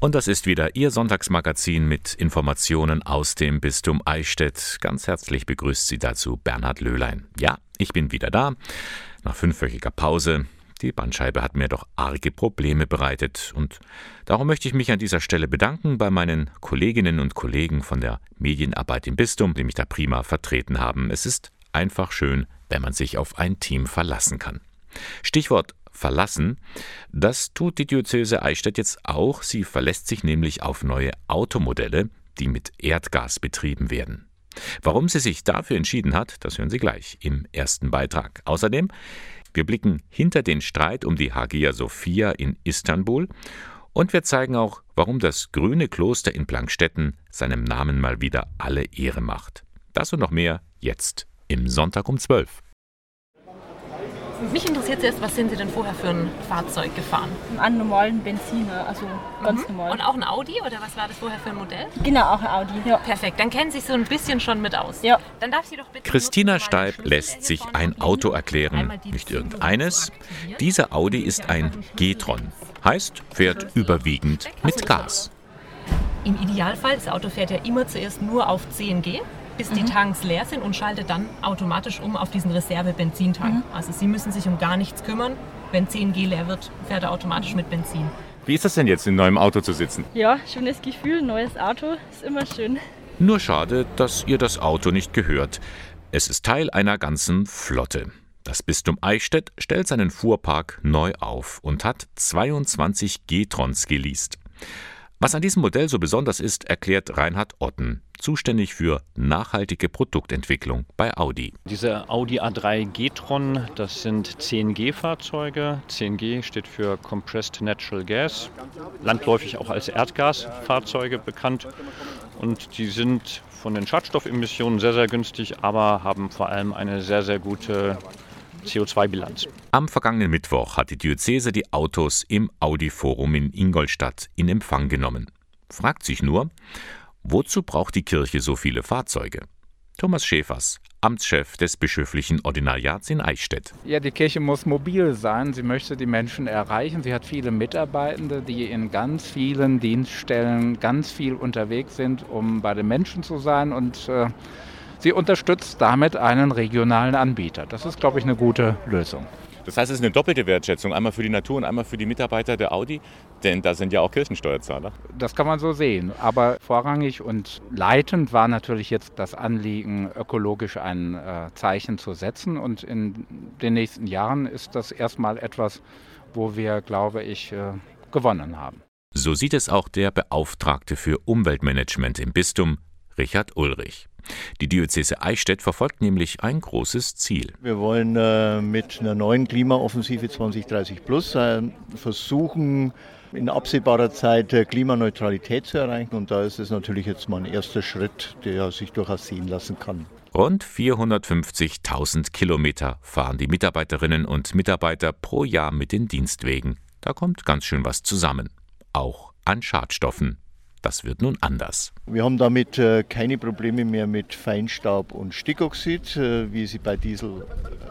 Und das ist wieder Ihr Sonntagsmagazin mit Informationen aus dem Bistum Eichstätt. Ganz herzlich begrüßt Sie dazu Bernhard Löhlein. Ja, ich bin wieder da. Nach fünfwöchiger Pause. Die Bandscheibe hat mir doch arge Probleme bereitet und darum möchte ich mich an dieser Stelle bedanken bei meinen Kolleginnen und Kollegen von der Medienarbeit im Bistum, die mich da prima vertreten haben. Es ist einfach schön, wenn man sich auf ein Team verlassen kann. Stichwort verlassen. Das tut die Diözese Eichstätt jetzt auch. Sie verlässt sich nämlich auf neue Automodelle, die mit Erdgas betrieben werden. Warum sie sich dafür entschieden hat, das hören Sie gleich im ersten Beitrag. Außerdem wir blicken hinter den Streit um die Hagia Sophia in Istanbul und wir zeigen auch, warum das grüne Kloster in Plankstetten seinem Namen mal wieder alle Ehre macht. Das und noch mehr jetzt im Sonntag um 12. Mich interessiert jetzt, was sind Sie denn vorher für ein Fahrzeug gefahren? Einen normalen Benziner, also ganz mhm. normal. Und auch ein Audi oder was war das vorher für ein Modell? Genau, auch ein Audi. Ja. Perfekt, dann kennen Sie sich so ein bisschen schon mit aus. Ja. Dann darf Sie doch bitte Christina Steib lässt sich ein Auto erklären, nicht irgendeines. Dieser Audi ist ein G-Tron, heißt fährt überwiegend mit Gas. Im Idealfall, das Auto fährt ja immer zuerst nur auf 10G bis die mhm. Tanks leer sind und schaltet dann automatisch um auf diesen Reserve-Benzintank. Mhm. Also Sie müssen sich um gar nichts kümmern. Wenn 10G leer wird, fährt er automatisch mit Benzin. Wie ist das denn jetzt, in neuem Auto zu sitzen? Ja, schönes Gefühl, neues Auto ist immer schön. Nur schade, dass ihr das Auto nicht gehört. Es ist Teil einer ganzen Flotte. Das Bistum Eichstätt stellt seinen Fuhrpark neu auf und hat 22 G-Trons geleast. Was an diesem Modell so besonders ist, erklärt Reinhard Otten, zuständig für nachhaltige Produktentwicklung bei Audi. Diese Audi A3 G-Tron, das sind 10G-Fahrzeuge. 10G steht für Compressed Natural Gas, landläufig auch als Erdgasfahrzeuge bekannt. Und die sind von den Schadstoffemissionen sehr, sehr günstig, aber haben vor allem eine sehr, sehr gute CO2-Bilanz. Am vergangenen Mittwoch hat die Diözese die Autos im Audi-Forum in Ingolstadt in Empfang genommen. Fragt sich nur, wozu braucht die Kirche so viele Fahrzeuge? Thomas Schäfers, Amtschef des bischöflichen Ordinariats in Eichstätt. Ja, die Kirche muss mobil sein. Sie möchte die Menschen erreichen. Sie hat viele Mitarbeitende, die in ganz vielen Dienststellen ganz viel unterwegs sind, um bei den Menschen zu sein und äh, Sie unterstützt damit einen regionalen Anbieter. Das ist, glaube ich, eine gute Lösung. Das heißt, es ist eine doppelte Wertschätzung, einmal für die Natur und einmal für die Mitarbeiter der Audi, denn da sind ja auch Kirchensteuerzahler. Das kann man so sehen, aber vorrangig und leitend war natürlich jetzt das Anliegen, ökologisch ein äh, Zeichen zu setzen und in den nächsten Jahren ist das erstmal etwas, wo wir, glaube ich, äh, gewonnen haben. So sieht es auch der Beauftragte für Umweltmanagement im Bistum, Richard Ulrich. Die Diözese Eichstätt verfolgt nämlich ein großes Ziel. Wir wollen äh, mit einer neuen Klimaoffensive 2030 Plus äh, versuchen, in absehbarer Zeit äh, Klimaneutralität zu erreichen. Und da ist es natürlich jetzt mal ein erster Schritt, der sich durchaus sehen lassen kann. Rund 450.000 Kilometer fahren die Mitarbeiterinnen und Mitarbeiter pro Jahr mit den Dienstwegen. Da kommt ganz schön was zusammen. Auch an Schadstoffen. Das wird nun anders. Wir haben damit äh, keine Probleme mehr mit Feinstaub und Stickoxid, äh, wie sie bei Diesel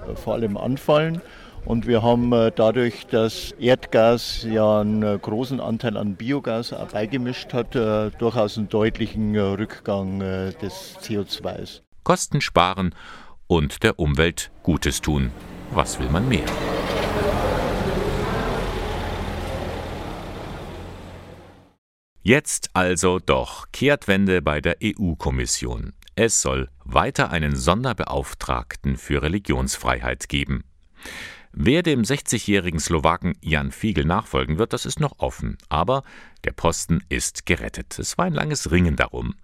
äh, vor allem anfallen. Und wir haben dadurch, dass Erdgas ja einen großen Anteil an Biogas beigemischt hat, durchaus einen deutlichen Rückgang des CO2s. Kosten sparen und der Umwelt Gutes tun. Was will man mehr? Jetzt also doch Kehrtwende bei der EU-Kommission. Es soll weiter einen Sonderbeauftragten für Religionsfreiheit geben. Wer dem 60-jährigen Slowaken Jan Fiegel nachfolgen wird, das ist noch offen. Aber der Posten ist gerettet. Es war ein langes Ringen darum.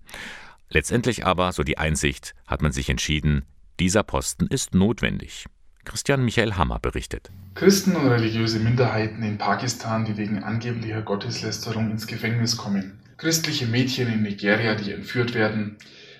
Letztendlich aber, so die Einsicht, hat man sich entschieden, dieser Posten ist notwendig. Christian Michael Hammer berichtet. Christen und religiöse Minderheiten in Pakistan, die wegen angeblicher Gotteslästerung ins Gefängnis kommen. Christliche Mädchen in Nigeria, die entführt werden.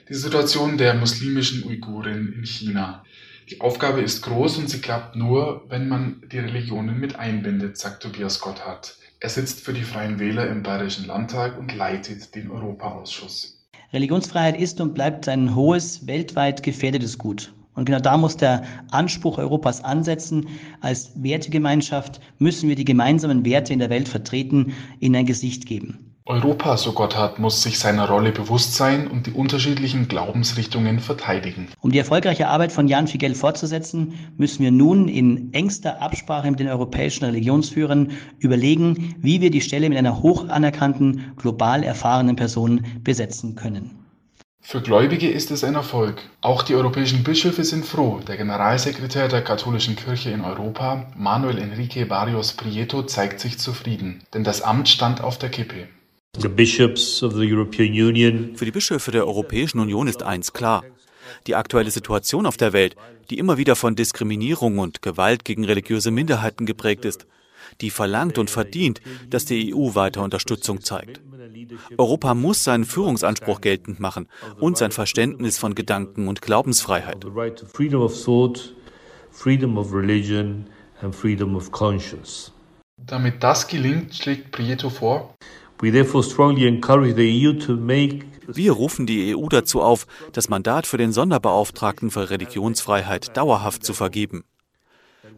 Die Situation der muslimischen Uiguren in China. Die Aufgabe ist groß und sie klappt nur, wenn man die Religionen mit einbindet, sagt Tobias Gotthard. Er sitzt für die Freien Wähler im Bayerischen Landtag und leitet den Europaausschuss. Religionsfreiheit ist und bleibt ein hohes, weltweit gefährdetes Gut. Und genau da muss der Anspruch Europas ansetzen. Als Wertegemeinschaft müssen wir die gemeinsamen Werte in der Welt vertreten, ihnen ein Gesicht geben. Europa, so Gotthard, muss sich seiner Rolle bewusst sein und die unterschiedlichen Glaubensrichtungen verteidigen. Um die erfolgreiche Arbeit von Jan Figel fortzusetzen, müssen wir nun in engster Absprache mit den europäischen Religionsführern überlegen, wie wir die Stelle mit einer hoch anerkannten, global erfahrenen Person besetzen können. Für Gläubige ist es ein Erfolg. Auch die europäischen Bischöfe sind froh. Der Generalsekretär der katholischen Kirche in Europa, Manuel Enrique Barrios Prieto, zeigt sich zufrieden, denn das Amt stand auf der Kippe. Für die Bischöfe der Europäischen Union ist eins klar. Die aktuelle Situation auf der Welt, die immer wieder von Diskriminierung und Gewalt gegen religiöse Minderheiten geprägt ist, die verlangt und verdient, dass die EU weiter Unterstützung zeigt. Europa muss seinen Führungsanspruch geltend machen und sein Verständnis von Gedanken- und Glaubensfreiheit. Damit das gelingt, schlägt Prieto vor, e wir rufen die EU dazu auf, das Mandat für den Sonderbeauftragten für Religionsfreiheit dauerhaft zu vergeben.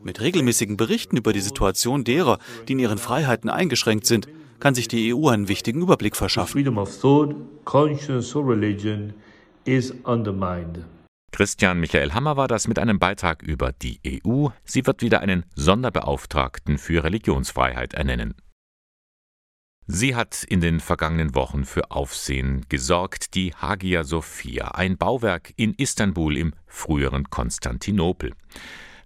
Mit regelmäßigen Berichten über die Situation derer, die in ihren Freiheiten eingeschränkt sind, kann sich die EU einen wichtigen Überblick verschaffen. Christian Michael Hammer war das mit einem Beitrag über die EU. Sie wird wieder einen Sonderbeauftragten für Religionsfreiheit ernennen. Sie hat in den vergangenen Wochen für Aufsehen gesorgt, die Hagia Sophia, ein Bauwerk in Istanbul im früheren Konstantinopel.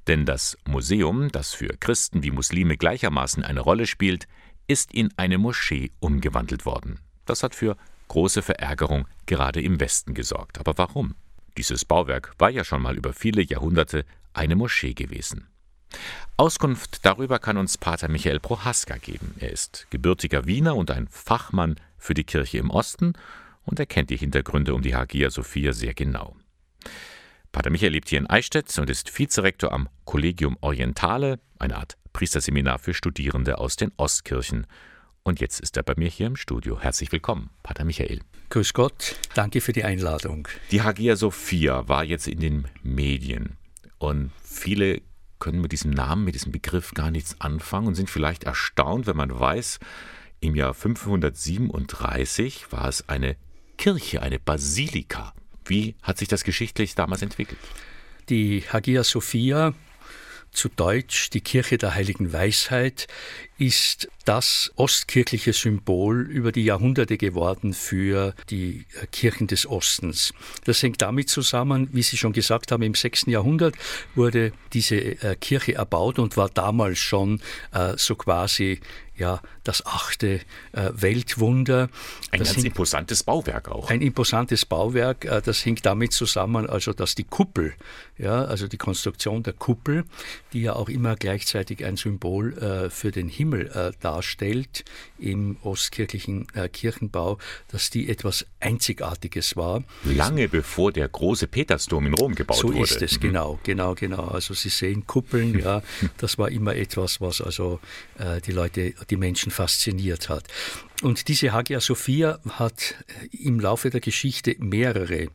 Denn das Museum, das für Christen wie Muslime gleichermaßen eine Rolle spielt, ist in eine Moschee umgewandelt worden. Das hat für große Verärgerung gerade im Westen gesorgt. Aber warum? Dieses Bauwerk war ja schon mal über viele Jahrhunderte eine Moschee gewesen. Auskunft darüber kann uns Pater Michael Prohaska geben. Er ist gebürtiger Wiener und ein Fachmann für die Kirche im Osten und er kennt die Hintergründe um die Hagia Sophia sehr genau. Pater Michael lebt hier in Eichstätt und ist Vizerektor am Collegium Orientale, eine Art Priesterseminar für Studierende aus den Ostkirchen. Und jetzt ist er bei mir hier im Studio. Herzlich willkommen, Pater Michael. Grüß Gott, danke für die Einladung. Die Hagia Sophia war jetzt in den Medien und viele können mit diesem Namen, mit diesem Begriff gar nichts anfangen und sind vielleicht erstaunt, wenn man weiß, im Jahr 537 war es eine Kirche, eine Basilika. Wie hat sich das geschichtlich damals entwickelt? Die Hagia Sophia zu Deutsch die Kirche der heiligen Weisheit, ist das ostkirchliche Symbol über die Jahrhunderte geworden für die äh, Kirchen des Ostens. Das hängt damit zusammen, wie Sie schon gesagt haben, im 6. Jahrhundert wurde diese äh, Kirche erbaut und war damals schon äh, so quasi ja, das achte äh, Weltwunder. Ein das ganz imposantes Bauwerk auch. Ein imposantes Bauwerk, äh, das hängt damit zusammen, also dass die Kuppel, ja, also die Konstruktion der Kuppel, die ja auch immer gleichzeitig ein Symbol für den Himmel äh, darstellt im ostkirchlichen äh, Kirchenbau, dass die etwas Einzigartiges war. Lange bevor der große Petersdom in Rom gebaut so wurde. So ist es, mhm. genau, genau, genau. Also Sie sehen Kuppeln, ja, das war immer etwas, was also äh, die Leute, die Menschen fasziniert hat. Und diese Hagia Sophia hat im Laufe der Geschichte mehrere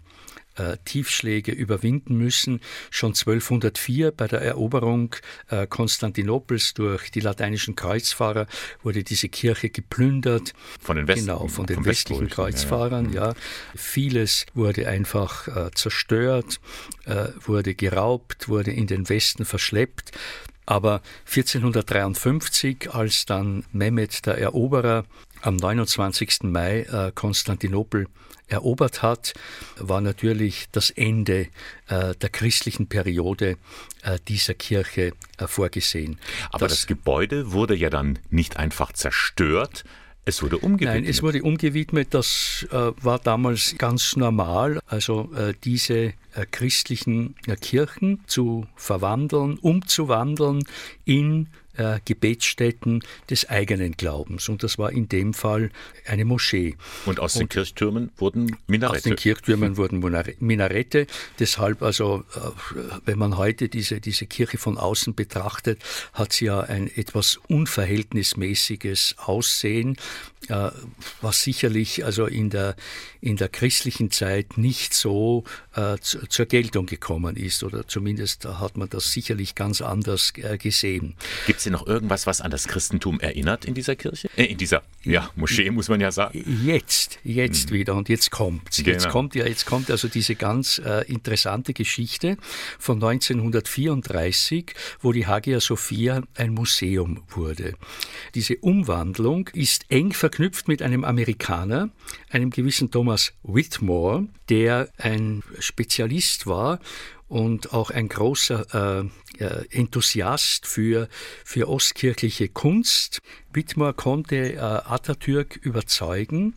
äh, Tiefschläge überwinden müssen. Schon 1204 bei der Eroberung äh, Konstantinopels durch die lateinischen Kreuzfahrer wurde diese Kirche geplündert. Von den Westen, Genau, von den westlichen Kreuzfahrern, ja, ja. Vieles wurde einfach äh, zerstört, äh, wurde geraubt, wurde in den Westen verschleppt. Aber 1453, als dann Mehmed der Eroberer am 29. Mai äh, Konstantinopel erobert hat, war natürlich das Ende äh, der christlichen Periode äh, dieser Kirche äh, vorgesehen. Aber das, das Gebäude wurde ja dann nicht einfach zerstört, es wurde umgewidmet. Nein, es wurde umgewidmet. Das äh, war damals ganz normal. Also äh, diese äh, christlichen Kirchen zu verwandeln, umzuwandeln in äh, Gebetsstätten des eigenen Glaubens. Und das war in dem Fall eine Moschee. Und aus und den Kirchtürmen wurden Minarette. Aus den Kirchtürmen wurden Minarette. Deshalb, also, äh, wenn man heute diese, diese Kirche von außen betrachtet, hat sie ja ein etwas unverhältnismäßiges Aussehen, äh, was sicherlich also in der, in der christlichen Zeit nicht so äh, zu, zur Geltung gekommen ist. Oder zumindest hat man das sicherlich ganz anders äh, gesehen. Gibt es denn noch irgendwas, was an das Christentum erinnert in dieser Kirche? Äh, in dieser Ja, Moschee muss man ja sagen. Jetzt, jetzt mhm. wieder und jetzt kommt's. Genau. Jetzt kommt ja, jetzt kommt also diese ganz äh, interessante Geschichte von 1934, wo die Hagia Sophia ein Museum wurde. Diese Umwandlung ist eng verknüpft mit einem Amerikaner, einem gewissen Thomas Whitmore, der ein Spezialist war und auch ein großer äh, äh, Enthusiast für, für ostkirchliche Kunst. Whitmore konnte äh, Atatürk überzeugen,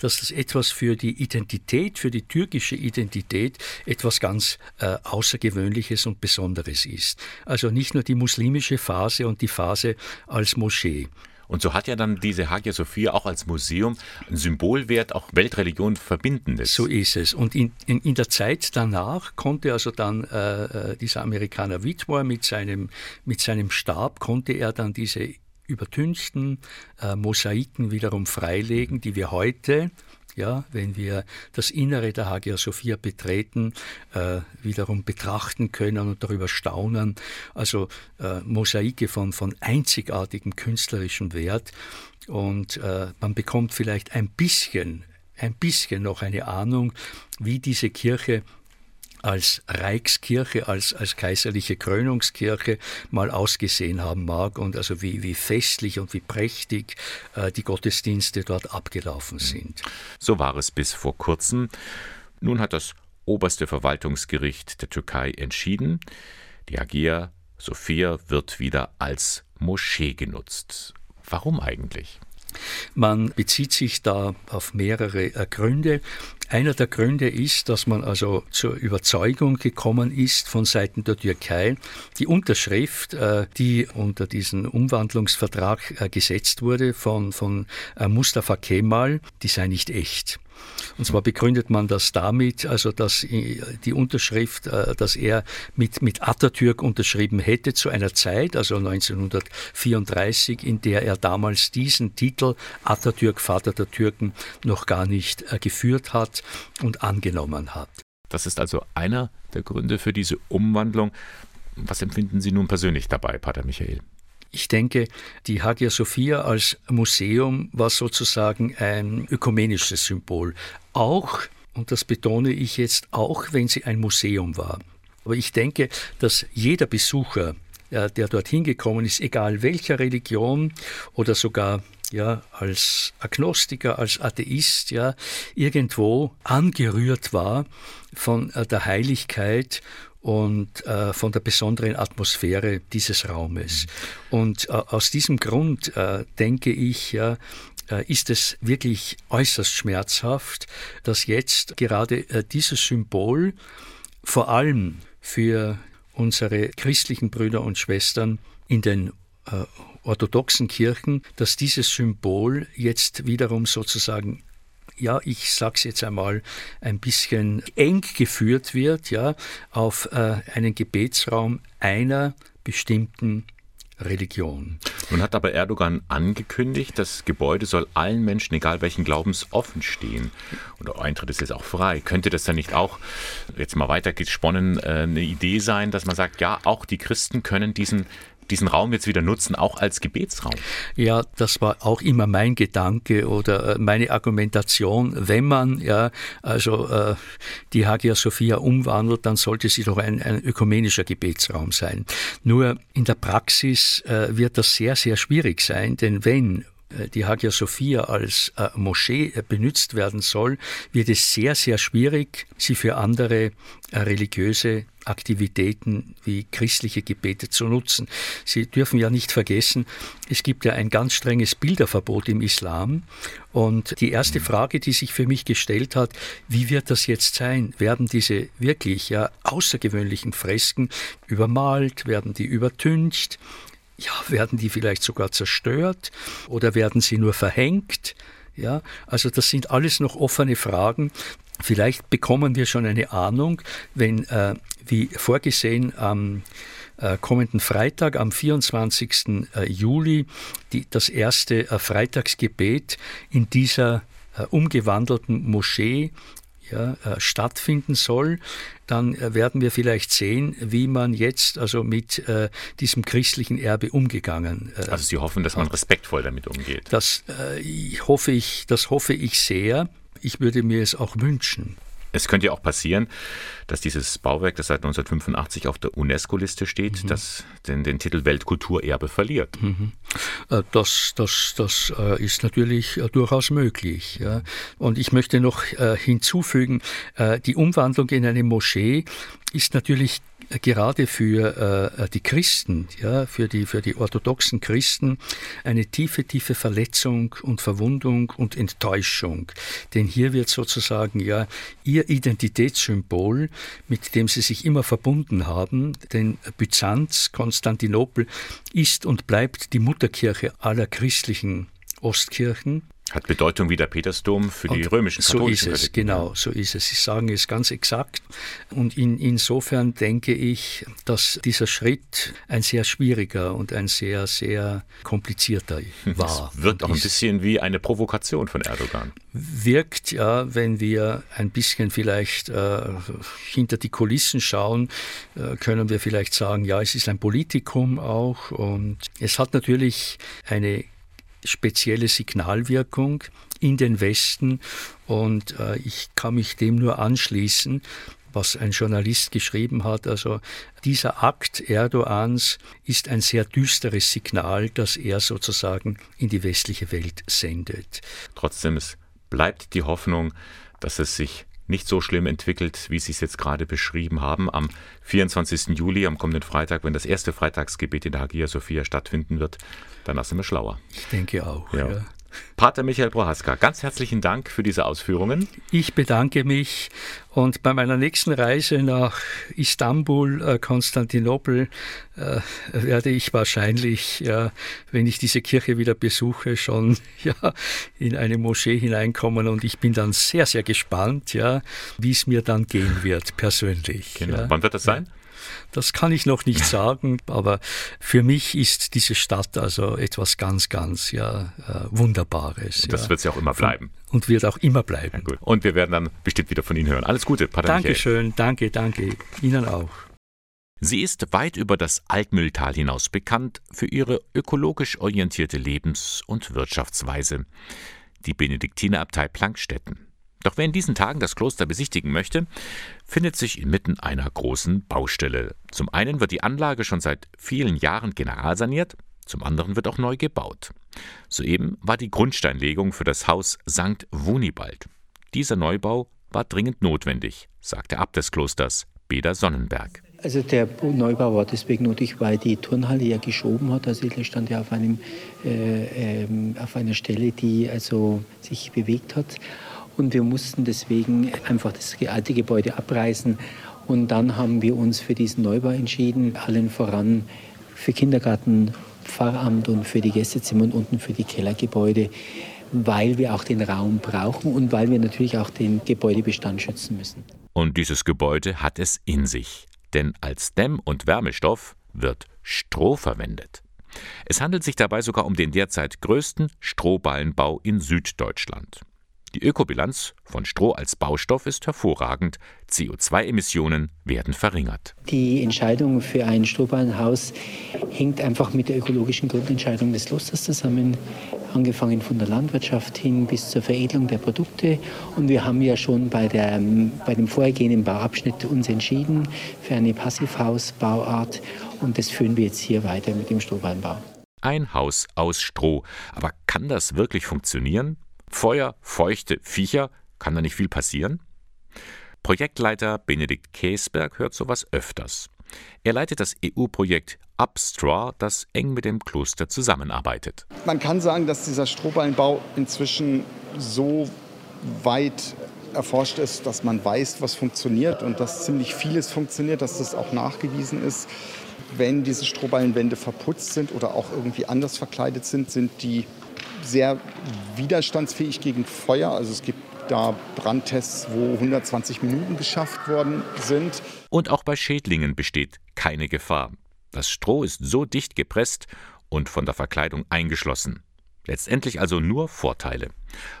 dass das etwas für die Identität, für die türkische Identität etwas ganz äh, Außergewöhnliches und Besonderes ist. Also nicht nur die muslimische Phase und die Phase als Moschee. Und so hat ja dann diese Hagia Sophia auch als Museum einen Symbolwert, auch Weltreligion verbindendes. So ist es. Und in, in, in der Zeit danach konnte also dann äh, äh, dieser Amerikaner Whitmore mit seinem, mit seinem Stab, konnte er dann diese übertünchten äh, Mosaiken wiederum freilegen, die wir heute ja, wenn wir das Innere der Hagia Sophia betreten, äh, wiederum betrachten können und darüber staunen. Also äh, Mosaike von, von einzigartigem künstlerischem Wert. Und äh, man bekommt vielleicht ein bisschen, ein bisschen noch eine Ahnung, wie diese Kirche als Reichskirche, als, als kaiserliche Krönungskirche mal ausgesehen haben mag und also wie, wie festlich und wie prächtig äh, die Gottesdienste dort abgelaufen sind. So war es bis vor kurzem. Nun hat das oberste Verwaltungsgericht der Türkei entschieden, die Hagia Sophia wird wieder als Moschee genutzt. Warum eigentlich? Man bezieht sich da auf mehrere äh, Gründe. Einer der Gründe ist, dass man also zur Überzeugung gekommen ist von Seiten der Türkei, die Unterschrift, äh, die unter diesen Umwandlungsvertrag äh, gesetzt wurde von, von Mustafa Kemal, die sei nicht echt. Und zwar begründet man das damit, also dass die Unterschrift, äh, dass er mit, mit Atatürk unterschrieben hätte zu einer Zeit, also 1934, in der er damals diesen Titel Atatürk, Vater der Türken, noch gar nicht äh, geführt hat und angenommen hat. Das ist also einer der Gründe für diese Umwandlung. Was empfinden Sie nun persönlich dabei, Pater Michael? Ich denke, die Hagia Sophia als Museum war sozusagen ein ökumenisches Symbol. Auch, und das betone ich jetzt, auch wenn sie ein Museum war. Aber ich denke, dass jeder Besucher, der dorthin gekommen ist, egal welcher Religion oder sogar ja, als Agnostiker, als Atheist, ja, irgendwo angerührt war von äh, der Heiligkeit und äh, von der besonderen Atmosphäre dieses Raumes. Und äh, aus diesem Grund äh, denke ich, äh, ist es wirklich äußerst schmerzhaft, dass jetzt gerade äh, dieses Symbol vor allem für unsere christlichen Brüder und Schwestern in den äh, orthodoxen Kirchen, dass dieses Symbol jetzt wiederum sozusagen ja, ich sag's jetzt einmal, ein bisschen eng geführt wird, ja, auf äh, einen Gebetsraum einer bestimmten Religion. Nun hat aber Erdogan angekündigt, das Gebäude soll allen Menschen, egal welchen Glaubens, offen stehen. Und der Eintritt ist jetzt auch frei. Könnte das dann nicht auch, jetzt mal weiter gesponnen, äh, eine Idee sein, dass man sagt, ja, auch die Christen können diesen diesen Raum jetzt wieder nutzen, auch als Gebetsraum. Ja, das war auch immer mein Gedanke oder äh, meine Argumentation. Wenn man ja also äh, die Hagia Sophia umwandelt, dann sollte sie doch ein, ein ökumenischer Gebetsraum sein. Nur in der Praxis äh, wird das sehr, sehr schwierig sein, denn wenn die Hagia Sophia als äh, Moschee äh, benutzt werden soll, wird es sehr, sehr schwierig, sie für andere religiöse Aktivitäten wie christliche Gebete zu nutzen. Sie dürfen ja nicht vergessen, es gibt ja ein ganz strenges Bilderverbot im Islam. Und die erste Frage, die sich für mich gestellt hat, wie wird das jetzt sein? Werden diese wirklich ja außergewöhnlichen Fresken übermalt? Werden die übertüncht? Ja, werden die vielleicht sogar zerstört oder werden sie nur verhängt? Ja, also das sind alles noch offene Fragen. Vielleicht bekommen wir schon eine Ahnung, wenn, äh, wie vorgesehen, am äh, kommenden Freitag, am 24. Äh, Juli, die, das erste äh, Freitagsgebet in dieser äh, umgewandelten Moschee ja, äh, stattfinden soll, dann äh, werden wir vielleicht sehen, wie man jetzt also mit äh, diesem christlichen Erbe umgegangen. Äh, also Sie hoffen, dass man respektvoll damit umgeht. Das äh, hoffe ich, das hoffe ich sehr. Ich würde mir es auch wünschen. Es könnte ja auch passieren, dass dieses Bauwerk, das seit 1985 auf der UNESCO-Liste steht, mhm. das den, den, Titel Weltkulturerbe verliert. Mhm. Äh, das, das, das äh, ist natürlich äh, durchaus möglich. Und ich möchte noch hinzufügen, die Umwandlung in eine Moschee ist natürlich gerade für äh, die Christen, ja, für die, für die orthodoxen Christen eine tiefe, tiefe Verletzung und Verwundung und Enttäuschung. Denn hier wird sozusagen ja ihr Identitätssymbol, mit dem sie sich immer verbunden haben, denn Byzanz, Konstantinopel, ist und bleibt die Mutterkirche aller christlichen Ostkirchen. Hat Bedeutung wie der Petersdom für die und römischen katholischen So ist es, genau, so ist es. Sie sagen es ganz exakt. Und in, insofern denke ich, dass dieser Schritt ein sehr schwieriger und ein sehr, sehr komplizierter war. Es wirkt auch ein bisschen wie eine Provokation von Erdogan. Wirkt, ja, wenn wir ein bisschen vielleicht äh, hinter die Kulissen schauen, äh, können wir vielleicht sagen, ja, es ist ein Politikum auch. Und es hat natürlich eine spezielle Signalwirkung in den Westen und äh, ich kann mich dem nur anschließen, was ein Journalist geschrieben hat. Also dieser Akt Erdogans ist ein sehr düsteres Signal, das er sozusagen in die westliche Welt sendet. Trotzdem, es bleibt die Hoffnung, dass es sich nicht so schlimm entwickelt, wie Sie es jetzt gerade beschrieben haben. Am 24. Juli, am kommenden Freitag, wenn das erste Freitagsgebet in der Hagia Sophia stattfinden wird, danach sind wir schlauer. Ich denke auch. Ja. Ja. Pater Michael Prohaska, ganz herzlichen Dank für diese Ausführungen. Ich bedanke mich und bei meiner nächsten Reise nach Istanbul, äh, Konstantinopel, äh, werde ich wahrscheinlich, ja, wenn ich diese Kirche wieder besuche, schon ja, in eine Moschee hineinkommen und ich bin dann sehr, sehr gespannt, ja, wie es mir dann gehen wird, persönlich. Genau. Ja. Wann wird das sein? Das kann ich noch nicht sagen, aber für mich ist diese Stadt also etwas ganz, ganz ja, äh, Wunderbares. Und das ja. wird sie auch immer bleiben. Und wird auch immer bleiben. Ja, Und wir werden dann bestimmt wieder von Ihnen hören. Alles Gute, Pater Dankeschön, Michael. danke, danke. Ihnen auch. Sie ist weit über das Altmühltal hinaus bekannt für ihre ökologisch orientierte Lebens- und Wirtschaftsweise. Die Benediktinerabtei Plankstetten. Doch wer in diesen Tagen das Kloster besichtigen möchte, findet sich inmitten einer großen Baustelle. Zum einen wird die Anlage schon seit vielen Jahren generalsaniert, zum anderen wird auch neu gebaut. Soeben war die Grundsteinlegung für das Haus St. Wunibald. Dieser Neubau war dringend notwendig, sagt der Abt des Klosters, Beda Sonnenberg. Also der Neubau war deswegen nötig, weil die Turnhalle ja geschoben hat. Also sie stand ja auf, einem, äh, äh, auf einer Stelle, die also sich bewegt hat. Und wir mussten deswegen einfach das alte Gebäude abreißen. Und dann haben wir uns für diesen Neubau entschieden, allen voran für Kindergarten, Pfarramt und für die Gästezimmer und unten für die Kellergebäude, weil wir auch den Raum brauchen und weil wir natürlich auch den Gebäudebestand schützen müssen. Und dieses Gebäude hat es in sich, denn als Dämm- und Wärmestoff wird Stroh verwendet. Es handelt sich dabei sogar um den derzeit größten Strohballenbau in Süddeutschland. Die Ökobilanz von Stroh als Baustoff ist hervorragend. CO2-Emissionen werden verringert. Die Entscheidung für ein Strohballenhaus hängt einfach mit der ökologischen Grundentscheidung des Klosters zusammen, angefangen von der Landwirtschaft hin bis zur Veredelung der Produkte. Und wir haben ja schon bei, der, bei dem vorhergehenden Bauabschnitt uns entschieden für eine Passivhausbauart und das führen wir jetzt hier weiter mit dem Strohballenbau. Ein Haus aus Stroh. Aber kann das wirklich funktionieren? Feuer, feuchte Viecher, kann da nicht viel passieren? Projektleiter Benedikt Käsberg hört sowas öfters. Er leitet das EU-Projekt Upstraw, das eng mit dem Kloster zusammenarbeitet. Man kann sagen, dass dieser Strohballenbau inzwischen so weit erforscht ist, dass man weiß, was funktioniert und dass ziemlich vieles funktioniert, dass das auch nachgewiesen ist. Wenn diese Strohballenwände verputzt sind oder auch irgendwie anders verkleidet sind, sind die sehr widerstandsfähig gegen Feuer. Also es gibt da Brandtests, wo 120 Minuten geschafft worden sind. Und auch bei Schädlingen besteht keine Gefahr. Das Stroh ist so dicht gepresst und von der Verkleidung eingeschlossen. Letztendlich also nur Vorteile.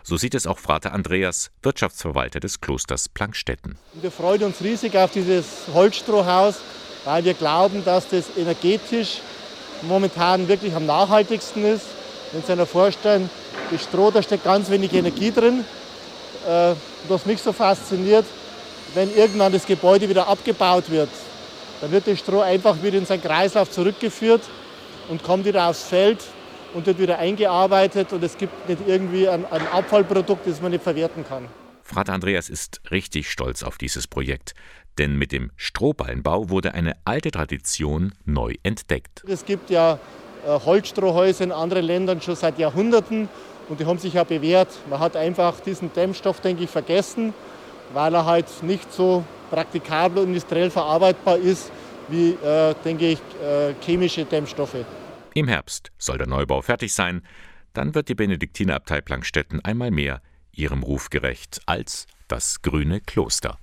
So sieht es auch Frater Andreas, Wirtschaftsverwalter des Klosters Plankstetten. Wir freuen uns riesig auf dieses Holzstrohhaus, weil wir glauben, dass das energetisch momentan wirklich am nachhaltigsten ist. Wenn Sie sich vorstellen, das Stroh, da steckt ganz wenig Energie drin. Äh, was mich so fasziniert, wenn irgendwann das Gebäude wieder abgebaut wird, dann wird das Stroh einfach wieder in seinen Kreislauf zurückgeführt und kommt wieder aufs Feld und wird wieder eingearbeitet und es gibt nicht irgendwie ein, ein Abfallprodukt, das man nicht verwerten kann. Frater Andreas ist richtig stolz auf dieses Projekt, denn mit dem Strohballenbau wurde eine alte Tradition neu entdeckt. Es gibt ja Holzstrohhäuser in anderen Ländern schon seit Jahrhunderten und die haben sich ja bewährt. Man hat einfach diesen Dämmstoff, denke ich, vergessen, weil er halt nicht so praktikabel und industriell verarbeitbar ist wie, äh, denke ich, äh, chemische Dämmstoffe. Im Herbst soll der Neubau fertig sein. Dann wird die Benediktinerabtei Plankstetten einmal mehr ihrem Ruf gerecht als das grüne Kloster.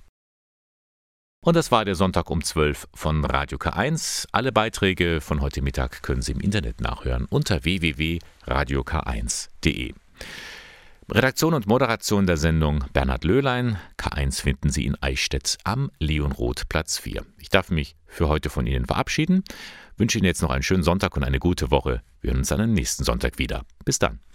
Und das war der Sonntag um 12 von Radio K1. Alle Beiträge von heute Mittag können Sie im Internet nachhören unter www.radiok1.de. Redaktion und Moderation der Sendung Bernhard Löhlein. K1 finden Sie in Eichstätt am Leonroth Platz 4. Ich darf mich für heute von Ihnen verabschieden, wünsche Ihnen jetzt noch einen schönen Sonntag und eine gute Woche. Wir hören uns dann am nächsten Sonntag wieder. Bis dann.